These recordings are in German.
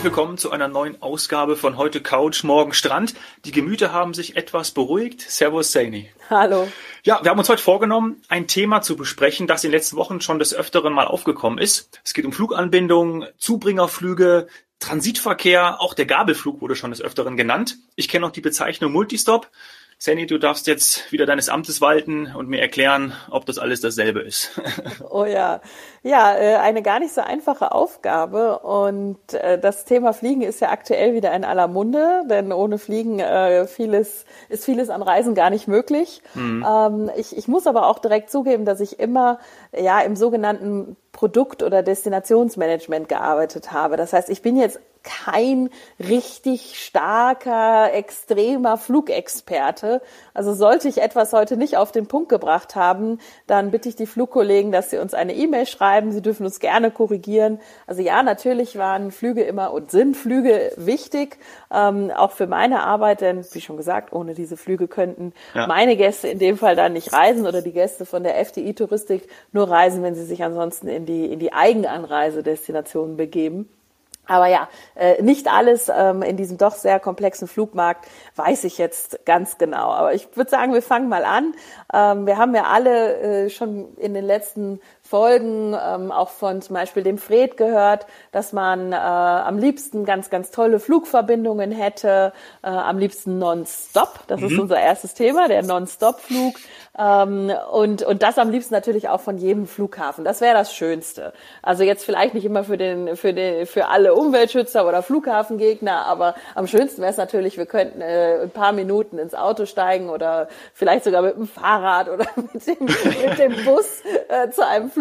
herzlich willkommen zu einer neuen Ausgabe von heute Couch, morgen Strand. Die Gemüter haben sich etwas beruhigt. Servus, Saini. Hallo. Ja, wir haben uns heute vorgenommen, ein Thema zu besprechen, das in den letzten Wochen schon des Öfteren mal aufgekommen ist. Es geht um Fluganbindungen, Zubringerflüge, Transitverkehr, auch der Gabelflug wurde schon des Öfteren genannt. Ich kenne noch die Bezeichnung Multistop. Sandy, du darfst jetzt wieder deines Amtes walten und mir erklären, ob das alles dasselbe ist. oh ja, ja, äh, eine gar nicht so einfache Aufgabe. Und äh, das Thema Fliegen ist ja aktuell wieder in aller Munde, denn ohne Fliegen äh, vieles, ist vieles an Reisen gar nicht möglich. Mhm. Ähm, ich, ich muss aber auch direkt zugeben, dass ich immer ja im sogenannten Produkt- oder Destinationsmanagement gearbeitet habe. Das heißt, ich bin jetzt kein richtig starker, extremer Flugexperte. Also sollte ich etwas heute nicht auf den Punkt gebracht haben, dann bitte ich die Flugkollegen, dass sie uns eine E-Mail schreiben. Sie dürfen uns gerne korrigieren. Also ja, natürlich waren Flüge immer und sind Flüge wichtig, ähm, auch für meine Arbeit, denn wie schon gesagt, ohne diese Flüge könnten ja. meine Gäste in dem Fall dann nicht reisen oder die Gäste von der FDI Touristik nur reisen, wenn sie sich ansonsten in die, in die Eigenanreisedestinationen begeben. Aber ja, äh, nicht alles ähm, in diesem doch sehr komplexen Flugmarkt weiß ich jetzt ganz genau. Aber ich würde sagen, wir fangen mal an. Ähm, wir haben ja alle äh, schon in den letzten Folgen, ähm, auch von zum Beispiel dem Fred gehört, dass man äh, am liebsten ganz, ganz tolle Flugverbindungen hätte, äh, am liebsten non-stop. Das mhm. ist unser erstes Thema, der non-stop-Flug. Ähm, und, und das am liebsten natürlich auch von jedem Flughafen. Das wäre das Schönste. Also jetzt vielleicht nicht immer für den, für den, für alle Umweltschützer oder Flughafengegner, aber am schönsten wäre es natürlich, wir könnten äh, ein paar Minuten ins Auto steigen oder vielleicht sogar mit dem Fahrrad oder mit dem, mit dem Bus äh, zu einem Flughafen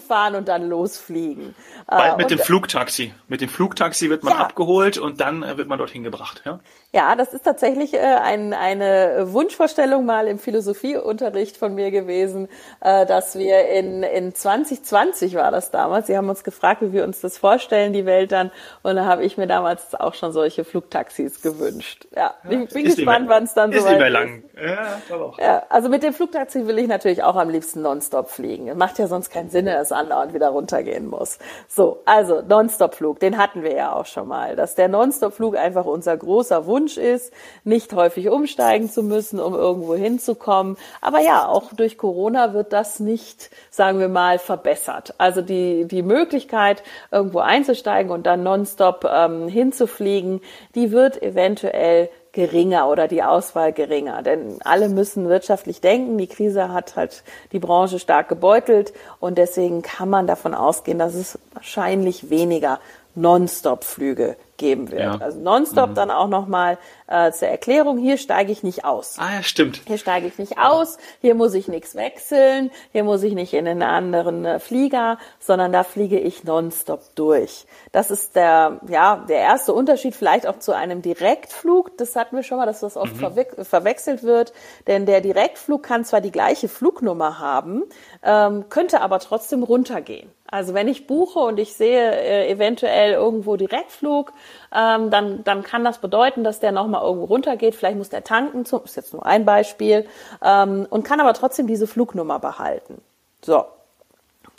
fahren und dann losfliegen. Bald äh, mit dem Flugtaxi. Mit dem Flugtaxi wird man ja. abgeholt und dann äh, wird man dorthin gebracht. Ja, ja das ist tatsächlich äh, ein, eine Wunschvorstellung mal im Philosophieunterricht von mir gewesen, äh, dass wir in, in 2020 war das damals. Sie haben uns gefragt, wie wir uns das vorstellen, die Welt dann. Und da habe ich mir damals auch schon solche Flugtaxis gewünscht. Ja, ja ich bin gespannt, wann es dann so weit ist. lang. Ja, auch. Ja, also mit dem Flugtaxi will ich natürlich auch am liebsten nonstop fliegen. Macht ja sonst keinen Sinn, dass andauernd wieder runtergehen muss. So, also Nonstop-Flug, den hatten wir ja auch schon mal. Dass der Nonstop-Flug einfach unser großer Wunsch ist, nicht häufig umsteigen zu müssen, um irgendwo hinzukommen. Aber ja, auch durch Corona wird das nicht, sagen wir mal, verbessert. Also die, die Möglichkeit, irgendwo einzusteigen und dann nonstop ähm, hinzufliegen, die wird eventuell geringer oder die Auswahl geringer. Denn alle müssen wirtschaftlich denken. Die Krise hat halt die Branche stark gebeutelt und deswegen kann man davon ausgehen, dass es wahrscheinlich weniger Non-Stop-Flüge geben wird. Ja. Also nonstop mhm. dann auch nochmal äh, zur Erklärung, hier steige ich nicht aus. Ah ja, stimmt. Hier steige ich nicht aus, hier muss ich nichts wechseln, hier muss ich nicht in einen anderen äh, Flieger, sondern da fliege ich nonstop durch. Das ist der, ja, der erste Unterschied vielleicht auch zu einem Direktflug. Das hatten wir schon mal, dass das oft mhm. verwe verwechselt wird. Denn der Direktflug kann zwar die gleiche Flugnummer haben, ähm, könnte aber trotzdem runtergehen. Also wenn ich buche und ich sehe äh, eventuell irgendwo Direktflug, ähm, dann, dann kann das bedeuten, dass der nochmal irgendwo runtergeht. Vielleicht muss der tanken, zum, ist jetzt nur ein Beispiel, ähm, und kann aber trotzdem diese Flugnummer behalten. So.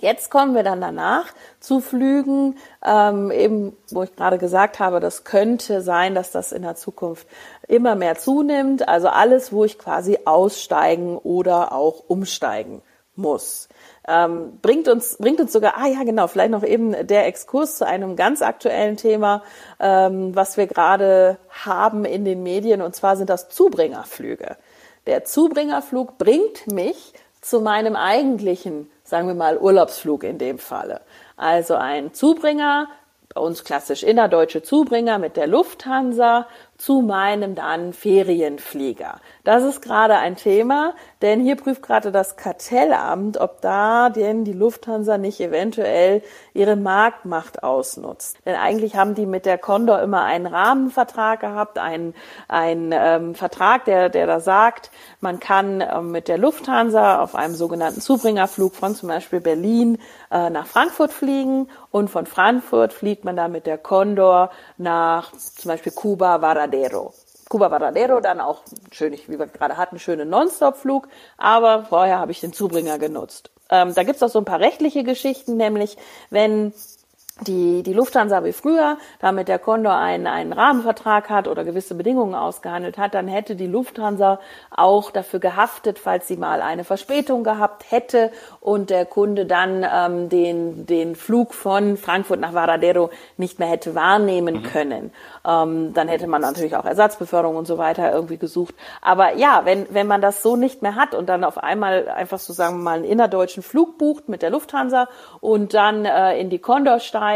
Jetzt kommen wir dann danach zu Flügen, ähm, eben, wo ich gerade gesagt habe, das könnte sein, dass das in der Zukunft immer mehr zunimmt. Also alles, wo ich quasi aussteigen oder auch umsteigen muss. Ähm, bringt uns bringt uns sogar ah ja genau vielleicht noch eben der Exkurs zu einem ganz aktuellen Thema ähm, was wir gerade haben in den Medien und zwar sind das Zubringerflüge. Der Zubringerflug bringt mich zu meinem eigentlichen sagen wir mal Urlaubsflug in dem Falle. Also ein Zubringer bei uns klassisch innerdeutsche Zubringer mit der Lufthansa zu meinem dann Ferienflieger. Das ist gerade ein Thema, denn hier prüft gerade das Kartellamt, ob da denn die Lufthansa nicht eventuell ihre Marktmacht ausnutzt. Denn eigentlich haben die mit der Condor immer einen Rahmenvertrag gehabt, einen, einen ähm, Vertrag, der, der da sagt, man kann ähm, mit der Lufthansa auf einem sogenannten Zubringerflug von zum Beispiel Berlin äh, nach Frankfurt fliegen und von Frankfurt fliegt man dann mit der Condor nach zum Beispiel Kuba, Varadero. Cuba Varadero dann auch schön, wie wir gerade hatten, schöne Non-Stop-Flug, aber vorher habe ich den Zubringer genutzt. Ähm, da gibt's auch so ein paar rechtliche Geschichten, nämlich wenn die, die Lufthansa wie früher, damit der Condor einen, einen Rahmenvertrag hat oder gewisse Bedingungen ausgehandelt hat, dann hätte die Lufthansa auch dafür gehaftet, falls sie mal eine Verspätung gehabt hätte und der Kunde dann ähm, den, den Flug von Frankfurt nach Varadero nicht mehr hätte wahrnehmen mhm. können. Ähm, dann hätte man natürlich auch Ersatzbeförderung und so weiter irgendwie gesucht. Aber ja, wenn, wenn man das so nicht mehr hat und dann auf einmal einfach so sagen wir mal einen innerdeutschen Flug bucht mit der Lufthansa und dann äh, in die Condor steigt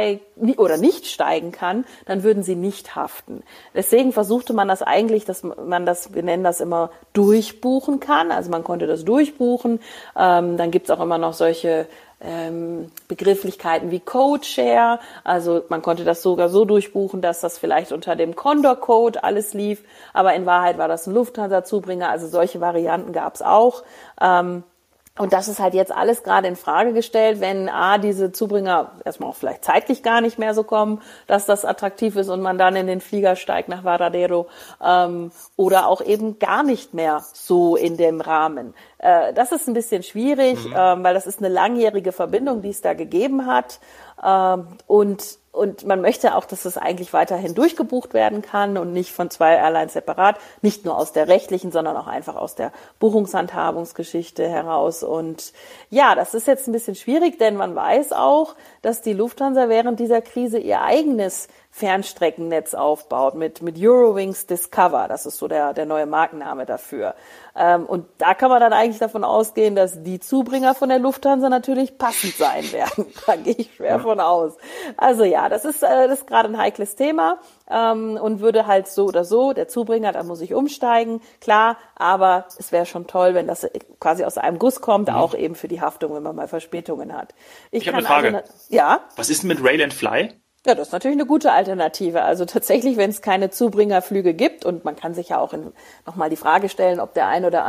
oder nicht steigen kann, dann würden sie nicht haften. Deswegen versuchte man das eigentlich, dass man das, wir nennen das immer, durchbuchen kann. Also man konnte das durchbuchen. Ähm, dann gibt's auch immer noch solche ähm, Begrifflichkeiten wie Code-Share. Also man konnte das sogar so durchbuchen, dass das vielleicht unter dem Condor-Code alles lief, aber in Wahrheit war das ein Lufthansa-Zubringer. Also solche Varianten gab es auch. Ähm, und das ist halt jetzt alles gerade in Frage gestellt, wenn A, diese Zubringer erstmal auch vielleicht zeitlich gar nicht mehr so kommen, dass das attraktiv ist und man dann in den Flieger steigt nach Varadero ähm, oder auch eben gar nicht mehr so in dem Rahmen. Äh, das ist ein bisschen schwierig, mhm. ähm, weil das ist eine langjährige Verbindung, die es da gegeben hat. Ähm, und und man möchte auch, dass es eigentlich weiterhin durchgebucht werden kann und nicht von zwei Airlines separat, nicht nur aus der rechtlichen, sondern auch einfach aus der Buchungshandhabungsgeschichte heraus. Und ja, das ist jetzt ein bisschen schwierig, denn man weiß auch, dass die Lufthansa während dieser Krise ihr eigenes Fernstreckennetz aufbaut mit, mit Eurowings Discover. Das ist so der, der neue Markenname dafür. Ähm, und da kann man dann eigentlich davon ausgehen, dass die Zubringer von der Lufthansa natürlich passend sein werden. da gehe ich schwer von aus. Also ja, das ist, äh, das ist gerade ein heikles Thema ähm, und würde halt so oder so, der Zubringer, da muss ich umsteigen, klar, aber es wäre schon toll, wenn das quasi aus einem Guss kommt, mhm. auch eben für die Haftung, wenn man mal Verspätungen hat. Ich, ich habe eine Frage. Also, ja? Was ist denn mit Rail and Fly? Ja, das ist natürlich eine gute Alternative. Also tatsächlich, wenn es keine Zubringerflüge gibt und man kann sich ja auch nochmal die Frage stellen, ob der ein oder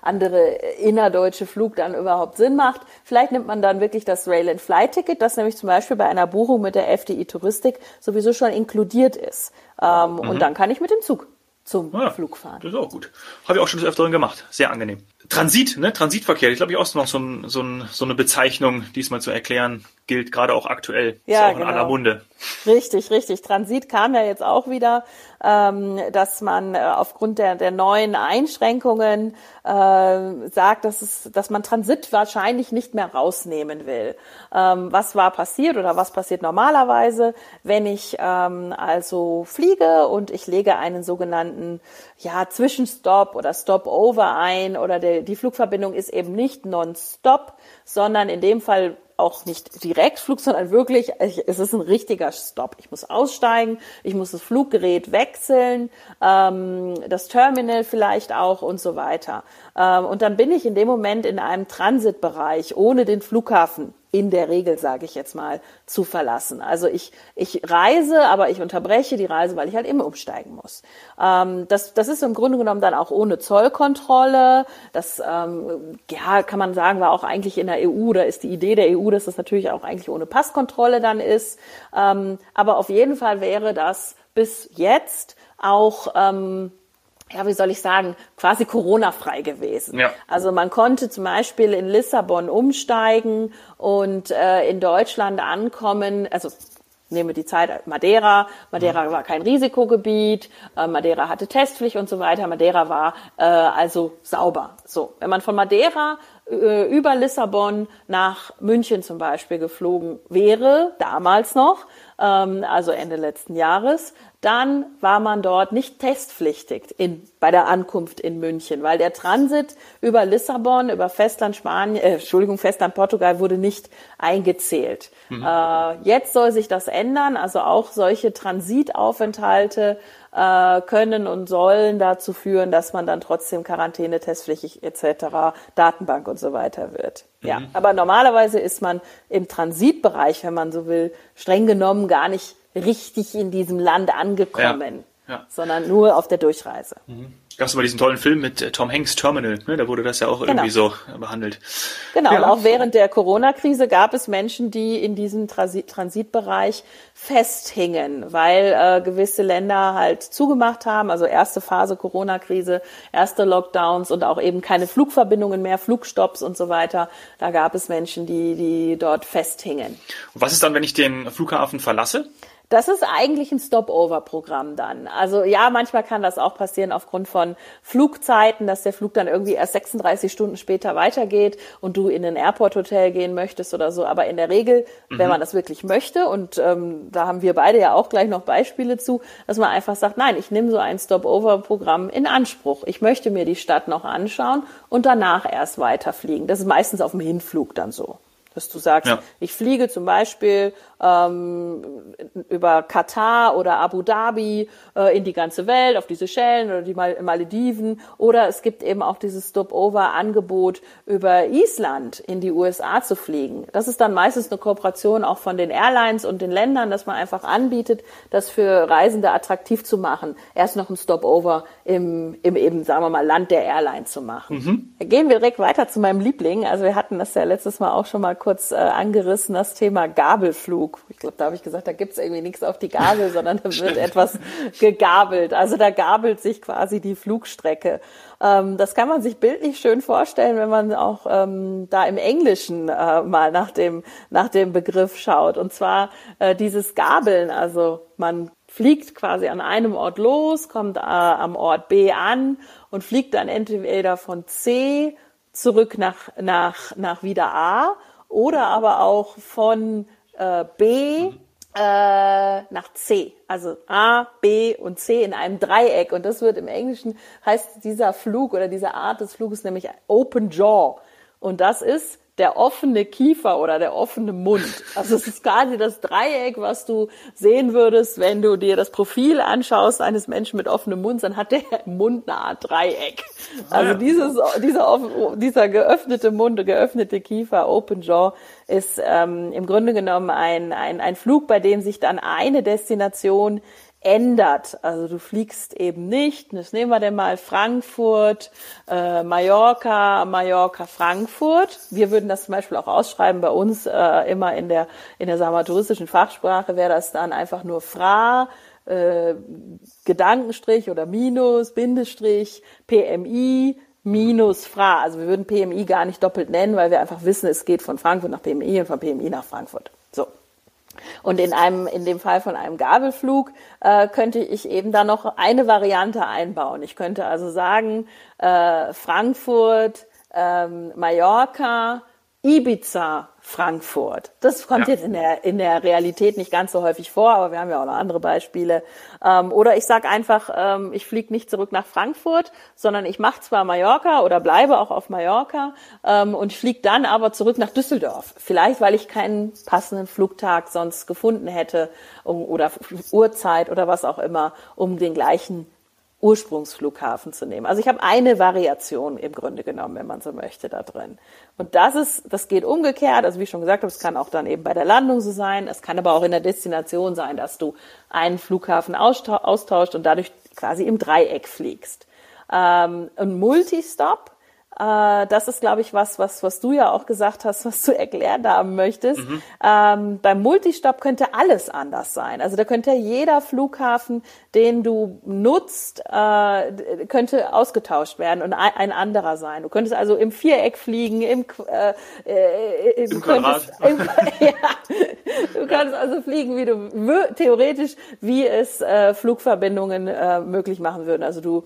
andere innerdeutsche Flug dann überhaupt Sinn macht. Vielleicht nimmt man dann wirklich das Rail and Fly Ticket, das nämlich zum Beispiel bei einer Buchung mit der FDI Touristik sowieso schon inkludiert ist. Ähm, mhm. Und dann kann ich mit dem Zug zum ja, Flug fahren. Das ist auch gut. Habe ich auch schon des Öfteren gemacht. Sehr angenehm. Transit, ne? Transitverkehr, ich glaube ich auch noch so, ein, so, ein, so eine Bezeichnung, diesmal zu erklären, gilt gerade auch aktuell. Ja, ist auch genau. in aller Munde. Richtig, richtig. Transit kam ja jetzt auch wieder, ähm, dass man äh, aufgrund der, der neuen Einschränkungen äh, sagt, dass, es, dass man Transit wahrscheinlich nicht mehr rausnehmen will. Ähm, was war passiert oder was passiert normalerweise, wenn ich ähm, also fliege und ich lege einen sogenannten ja, Zwischenstopp oder Stopover ein oder der, die Flugverbindung ist eben nicht nonstop, sondern in dem Fall auch nicht Direktflug, sondern wirklich, es ist ein richtiger Stopp. Ich muss aussteigen, ich muss das Fluggerät wechseln, ähm, das Terminal vielleicht auch und so weiter. Ähm, und dann bin ich in dem Moment in einem Transitbereich ohne den Flughafen in der Regel, sage ich jetzt mal, zu verlassen. Also ich, ich reise, aber ich unterbreche die Reise, weil ich halt immer umsteigen muss. Ähm, das, das ist im Grunde genommen dann auch ohne Zollkontrolle. Das ähm, ja, kann man sagen, war auch eigentlich in der EU, da ist die Idee der EU, dass das natürlich auch eigentlich ohne Passkontrolle dann ist. Ähm, aber auf jeden Fall wäre das bis jetzt auch ähm, ja, wie soll ich sagen, quasi Corona-frei gewesen. Ja. Also man konnte zum Beispiel in Lissabon umsteigen und äh, in Deutschland ankommen, also nehme die Zeit Madeira. Madeira mhm. war kein Risikogebiet, äh, Madeira hatte Testpflicht und so weiter. Madeira war äh, also sauber. So, wenn man von Madeira äh, über Lissabon nach München zum Beispiel geflogen wäre, damals noch, ähm, also Ende letzten Jahres, dann war man dort nicht testpflichtig in, bei der Ankunft in München, weil der Transit über Lissabon, über Festland Spanien, äh, Entschuldigung, Festland Portugal wurde nicht eingezählt. Mhm. Äh, jetzt soll sich das ändern, also auch solche Transitaufenthalte äh, können und sollen dazu führen, dass man dann trotzdem Quarantäne, testpflichtig etc., Datenbank und so weiter wird. Mhm. Ja, aber normalerweise ist man im Transitbereich, wenn man so will, streng genommen gar nicht richtig in diesem Land angekommen, ja. Ja. sondern nur auf der Durchreise. Mhm. Gab es mal diesen tollen Film mit äh, Tom Hanks Terminal, ne? da wurde das ja auch genau. irgendwie so behandelt. Genau, ja. und auch während der Corona-Krise gab es Menschen, die in diesem Transit Transitbereich festhingen, weil äh, gewisse Länder halt zugemacht haben, also erste Phase Corona-Krise, erste Lockdowns und auch eben keine Flugverbindungen mehr, Flugstopps und so weiter. Da gab es Menschen, die, die dort festhingen. Und was ist dann, wenn ich den Flughafen verlasse? Das ist eigentlich ein Stop-Over-Programm dann. Also ja, manchmal kann das auch passieren aufgrund von Flugzeiten, dass der Flug dann irgendwie erst 36 Stunden später weitergeht und du in ein Airport-Hotel gehen möchtest oder so. Aber in der Regel, mhm. wenn man das wirklich möchte, und ähm, da haben wir beide ja auch gleich noch Beispiele zu, dass man einfach sagt, nein, ich nehme so ein Stop-Over-Programm in Anspruch. Ich möchte mir die Stadt noch anschauen und danach erst weiterfliegen. Das ist meistens auf dem Hinflug dann so dass du sagst, ja. ich fliege zum Beispiel ähm, über Katar oder Abu Dhabi äh, in die ganze Welt, auf die Seychellen oder die Mal Malediven. Oder es gibt eben auch dieses Stopover-Angebot über Island in die USA zu fliegen. Das ist dann meistens eine Kooperation auch von den Airlines und den Ländern, dass man einfach anbietet, das für Reisende attraktiv zu machen. Erst noch ein Stopover im, im eben, sagen wir mal, Land der Airline zu machen. Mhm. Gehen wir direkt weiter zu meinem Liebling. Also wir hatten das ja letztes Mal auch schon mal kurz äh, angerissen, das Thema Gabelflug. Flug. Ich glaube, da habe ich gesagt, da gibt's irgendwie nichts auf die Gabel, sondern da wird etwas gegabelt. Also da gabelt sich quasi die Flugstrecke. Ähm, das kann man sich bildlich schön vorstellen, wenn man auch ähm, da im Englischen äh, mal nach dem, nach dem Begriff schaut. Und zwar äh, dieses Gabeln. Also man fliegt quasi an einem Ort los, kommt äh, am Ort B an und fliegt dann entweder von C zurück nach, nach, nach wieder A oder aber auch von äh, B äh, nach C. Also A, B und C in einem Dreieck. Und das wird im Englischen, heißt dieser Flug oder diese Art des Fluges nämlich Open Jaw. Und das ist der offene Kiefer oder der offene Mund. Also es ist quasi das Dreieck, was du sehen würdest, wenn du dir das Profil anschaust eines Menschen mit offenem Mund, dann hat der Mund eine Art Dreieck. Also dieses, dieser, dieser geöffnete Mund, geöffnete Kiefer, Open Jaw, ist ähm, im Grunde genommen ein, ein, ein Flug, bei dem sich dann eine Destination ändert. Also du fliegst eben nicht, das nehmen wir denn mal Frankfurt, äh, Mallorca, Mallorca, Frankfurt. Wir würden das zum Beispiel auch ausschreiben bei uns äh, immer in der, in der sagen wir, touristischen Fachsprache wäre das dann einfach nur Fra, äh, Gedankenstrich oder Minus, Bindestrich, PMI, minus Fra. Also wir würden PMI gar nicht doppelt nennen, weil wir einfach wissen, es geht von Frankfurt nach PMI und von PMI nach Frankfurt. So. Und in einem, in dem Fall von einem Gabelflug äh, könnte ich eben da noch eine Variante einbauen. Ich könnte also sagen, äh, Frankfurt, ähm, Mallorca, Ibiza, Frankfurt. Das kommt ja. jetzt in der, in der Realität nicht ganz so häufig vor, aber wir haben ja auch noch andere Beispiele. Ähm, oder ich sage einfach, ähm, ich fliege nicht zurück nach Frankfurt, sondern ich mache zwar Mallorca oder bleibe auch auf Mallorca ähm, und fliege dann aber zurück nach Düsseldorf. Vielleicht, weil ich keinen passenden Flugtag sonst gefunden hätte um, oder Uhrzeit oder was auch immer, um den gleichen Ursprungsflughafen zu nehmen. Also ich habe eine Variation im Grunde genommen, wenn man so möchte, da drin. Und das ist, das geht umgekehrt. Also wie ich schon gesagt habe, es kann auch dann eben bei der Landung so sein. Es kann aber auch in der Destination sein, dass du einen Flughafen austauscht und dadurch quasi im Dreieck fliegst. Ähm, ein Multistop äh, das ist, glaube ich, was, was, was du ja auch gesagt hast, was du erklärt haben möchtest. Mhm. Ähm, beim Multistop könnte alles anders sein. Also da könnte jeder Flughafen, den du nutzt, äh, könnte ausgetauscht werden und ein, ein, anderer sein. Du könntest also im Viereck fliegen, im, äh, äh, Im Quadrat. Im, ja, du kannst also fliegen, wie du theoretisch, wie es äh, Flugverbindungen äh, möglich machen würden. Also du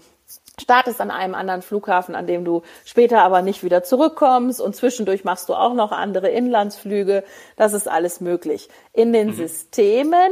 startest an einem anderen Flughafen, an dem du später aber nicht wieder zurückkommst und zwischendurch machst du auch noch andere Inlandsflüge. Das ist alles möglich. In den mhm. Systemen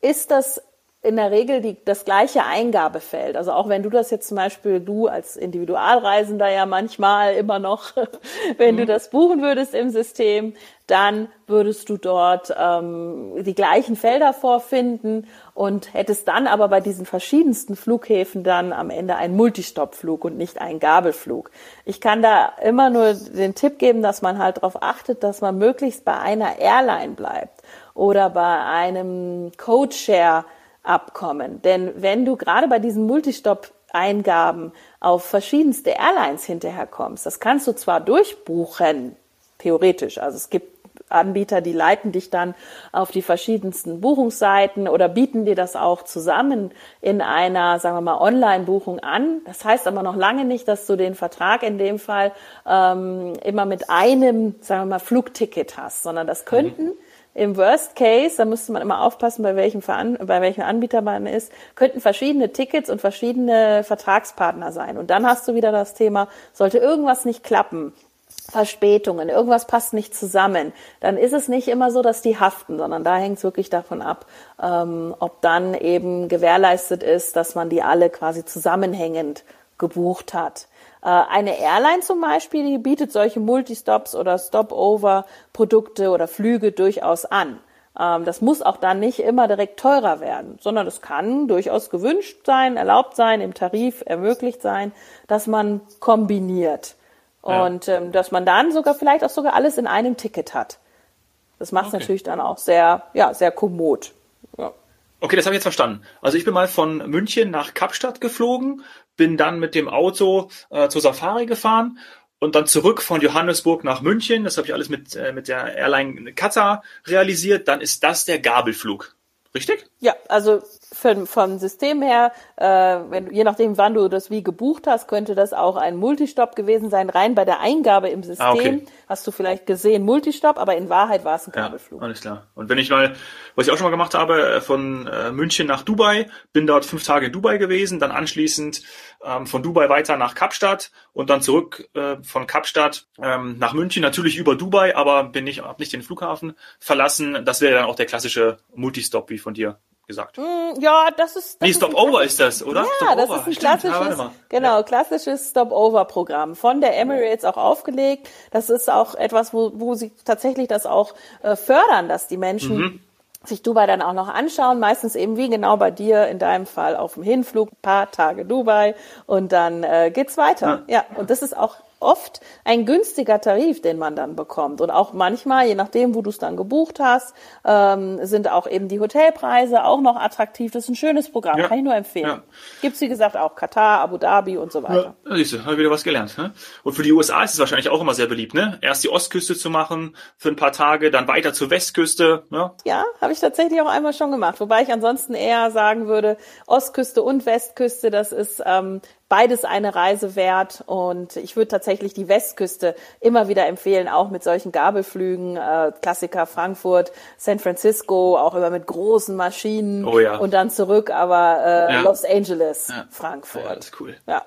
ist das in der Regel die, das gleiche Eingabefeld. Also auch wenn du das jetzt zum Beispiel, du als Individualreisender ja manchmal immer noch, wenn mhm. du das buchen würdest im System, dann würdest du dort ähm, die gleichen Felder vorfinden und hättest dann aber bei diesen verschiedensten Flughäfen dann am Ende einen Multistop-Flug und nicht einen Gabelflug. Ich kann da immer nur den Tipp geben, dass man halt darauf achtet, dass man möglichst bei einer Airline bleibt oder bei einem Codeshare Abkommen. Denn wenn du gerade bei diesen Multistop Eingaben auf verschiedenste Airlines hinterher kommst. Das kannst du zwar durchbuchen, theoretisch. Also es gibt Anbieter, die leiten dich dann auf die verschiedensten Buchungsseiten oder bieten dir das auch zusammen in einer, sagen wir mal, Online-Buchung an. Das heißt aber noch lange nicht, dass du den Vertrag in dem Fall ähm, immer mit einem, sagen wir mal, Flugticket hast, sondern das könnten mhm. Im Worst Case, da müsste man immer aufpassen, bei welchem, Veran bei welchem Anbieter man ist, könnten verschiedene Tickets und verschiedene Vertragspartner sein. Und dann hast du wieder das Thema, sollte irgendwas nicht klappen, Verspätungen, irgendwas passt nicht zusammen, dann ist es nicht immer so, dass die haften, sondern da hängt es wirklich davon ab, ähm, ob dann eben gewährleistet ist, dass man die alle quasi zusammenhängend gebucht hat. Äh, eine Airline zum Beispiel, die bietet solche Multistops oder Stopover-Produkte oder Flüge durchaus an. Ähm, das muss auch dann nicht immer direkt teurer werden, sondern es kann durchaus gewünscht sein, erlaubt sein, im Tarif ermöglicht sein, dass man kombiniert. Und ähm, dass man dann sogar vielleicht auch sogar alles in einem Ticket hat. Das macht okay. natürlich dann auch sehr, ja, sehr kommod. Ja. Okay, das habe ich jetzt verstanden. Also ich bin mal von München nach Kapstadt geflogen, bin dann mit dem Auto äh, zur Safari gefahren und dann zurück von Johannesburg nach München. Das habe ich alles mit, äh, mit der Airline Qatar realisiert. Dann ist das der Gabelflug. Richtig? Ja, also für, vom System her, äh, wenn, je nachdem, wann du das wie gebucht hast, könnte das auch ein Multistop gewesen sein. Rein bei der Eingabe im System ah, okay. hast du vielleicht gesehen Multistop, aber in Wahrheit war es ein Kabelflug. Ja, alles klar. Und wenn ich mal, was ich auch schon mal gemacht habe, äh, von äh, München nach Dubai, bin dort fünf Tage in Dubai gewesen, dann anschließend ähm, von Dubai weiter nach Kapstadt und dann zurück äh, von Kapstadt ähm, nach München, natürlich über Dubai, aber bin nicht, hab nicht den Flughafen verlassen. Das wäre dann auch der klassische Multistop, wie von dir gesagt. Mm, ja, das ist. Das nee, Stopover ist das, oder? Ja, das ist ein klassisches, ja, genau, ja. klassisches Stopover-Programm von der Emirates auch aufgelegt. Das ist auch etwas, wo, wo sie tatsächlich das auch äh, fördern, dass die Menschen mhm sich Dubai dann auch noch anschauen, meistens eben wie genau bei dir in deinem Fall auf dem Hinflug, paar Tage Dubai und dann äh, geht's weiter. Ja. ja, und das ist auch oft ein günstiger Tarif, den man dann bekommt. Und auch manchmal, je nachdem, wo du es dann gebucht hast, ähm, sind auch eben die Hotelpreise auch noch attraktiv. Das ist ein schönes Programm, ja. kann ich nur empfehlen. Ja. Gibt's wie gesagt auch Katar, Abu Dhabi und so weiter. Ja, siehst du, habe wieder was gelernt. Ne? Und für die USA ist es wahrscheinlich auch immer sehr beliebt, ne? Erst die Ostküste zu machen für ein paar Tage, dann weiter zur Westküste. Ne? Ja, habe ich tatsächlich auch einmal schon gemacht. Wobei ich ansonsten eher sagen würde, Ostküste und Westküste, das ist ähm, beides eine Reise wert. Und ich würde tatsächlich die Westküste immer wieder empfehlen, auch mit solchen Gabelflügen, äh, Klassiker Frankfurt, San Francisco, auch immer mit großen Maschinen oh ja. und dann zurück, aber äh, ja. Los Angeles, ja. Frankfurt. Ja, das ist cool. Ja.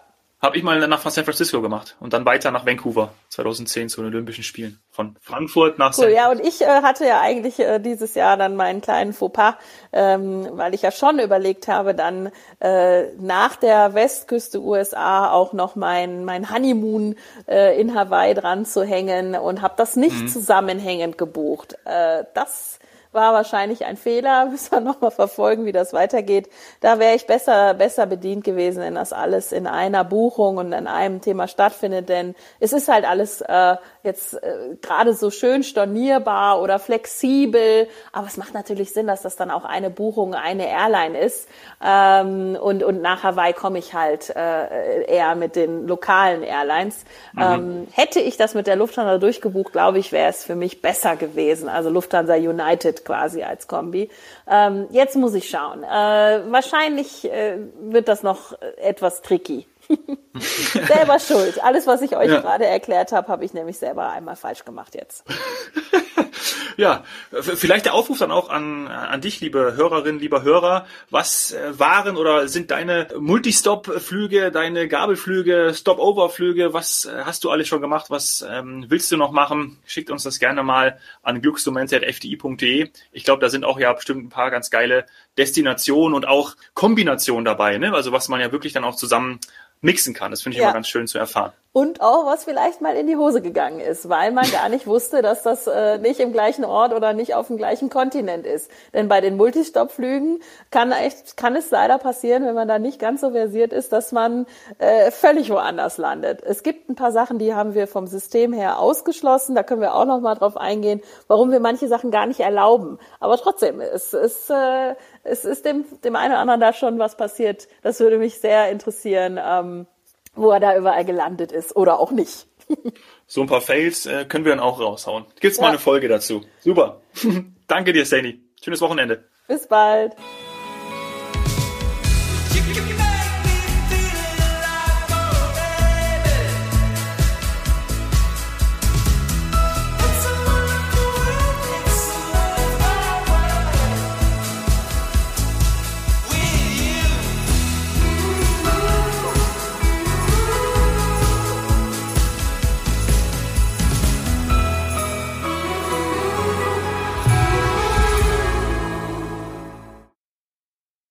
Habe ich mal nach San Francisco gemacht und dann weiter nach Vancouver 2010 zu den Olympischen Spielen. Von Frankfurt nach cool, San Ja, und ich äh, hatte ja eigentlich äh, dieses Jahr dann meinen kleinen Fauxpas, ähm, weil ich ja schon überlegt habe, dann äh, nach der Westküste USA auch noch mein, mein Honeymoon äh, in Hawaii dran zu hängen und habe das nicht mhm. zusammenhängend gebucht. Äh, das war wahrscheinlich ein Fehler. Müssen wir nochmal verfolgen, wie das weitergeht. Da wäre ich besser, besser bedient gewesen, wenn das alles in einer Buchung und in einem Thema stattfindet. Denn es ist halt alles äh, jetzt äh, gerade so schön stornierbar oder flexibel. Aber es macht natürlich Sinn, dass das dann auch eine Buchung, eine Airline ist. Ähm, und, und nach Hawaii komme ich halt äh, eher mit den lokalen Airlines. Mhm. Ähm, hätte ich das mit der Lufthansa durchgebucht, glaube ich, wäre es für mich besser gewesen. Also Lufthansa United quasi als Kombi. Ähm, jetzt muss ich schauen. Äh, wahrscheinlich äh, wird das noch etwas tricky. selber schuld. Alles, was ich euch ja. gerade erklärt habe, habe ich nämlich selber einmal falsch gemacht jetzt. ja, vielleicht der Aufruf dann auch an, an dich, liebe Hörerinnen, lieber Hörer. Was äh, waren oder sind deine Multistop-Flüge, deine Gabelflüge, Stop-Over-Flüge? Was äh, hast du alles schon gemacht? Was ähm, willst du noch machen? Schickt uns das gerne mal an glücksdomäne.fdi.de. Ich glaube, da sind auch ja bestimmt ein paar ganz geile Destinationen und auch Kombinationen dabei. Ne? Also was man ja wirklich dann auch zusammen mixen kann. Das finde ich ja. immer ganz schön zu erfahren. Und auch, was vielleicht mal in die Hose gegangen ist, weil man gar nicht wusste, dass das äh, nicht im gleichen Ort oder nicht auf dem gleichen Kontinent ist. Denn bei den Multistop-Flügen kann, echt, kann es leider passieren, wenn man da nicht ganz so versiert ist, dass man äh, völlig woanders landet. Es gibt ein paar Sachen, die haben wir vom System her ausgeschlossen. Da können wir auch noch mal drauf eingehen, warum wir manche Sachen gar nicht erlauben. Aber trotzdem, es ist, äh, es ist dem, dem einen oder anderen da schon was passiert. Das würde mich sehr interessieren. Ähm, wo er da überall gelandet ist oder auch nicht. So ein paar Fails äh, können wir dann auch raushauen. Gibt's mal Ja. eine Folge dazu. Super. Danke dir, Sani. Schönes Wochenende. Bis bald.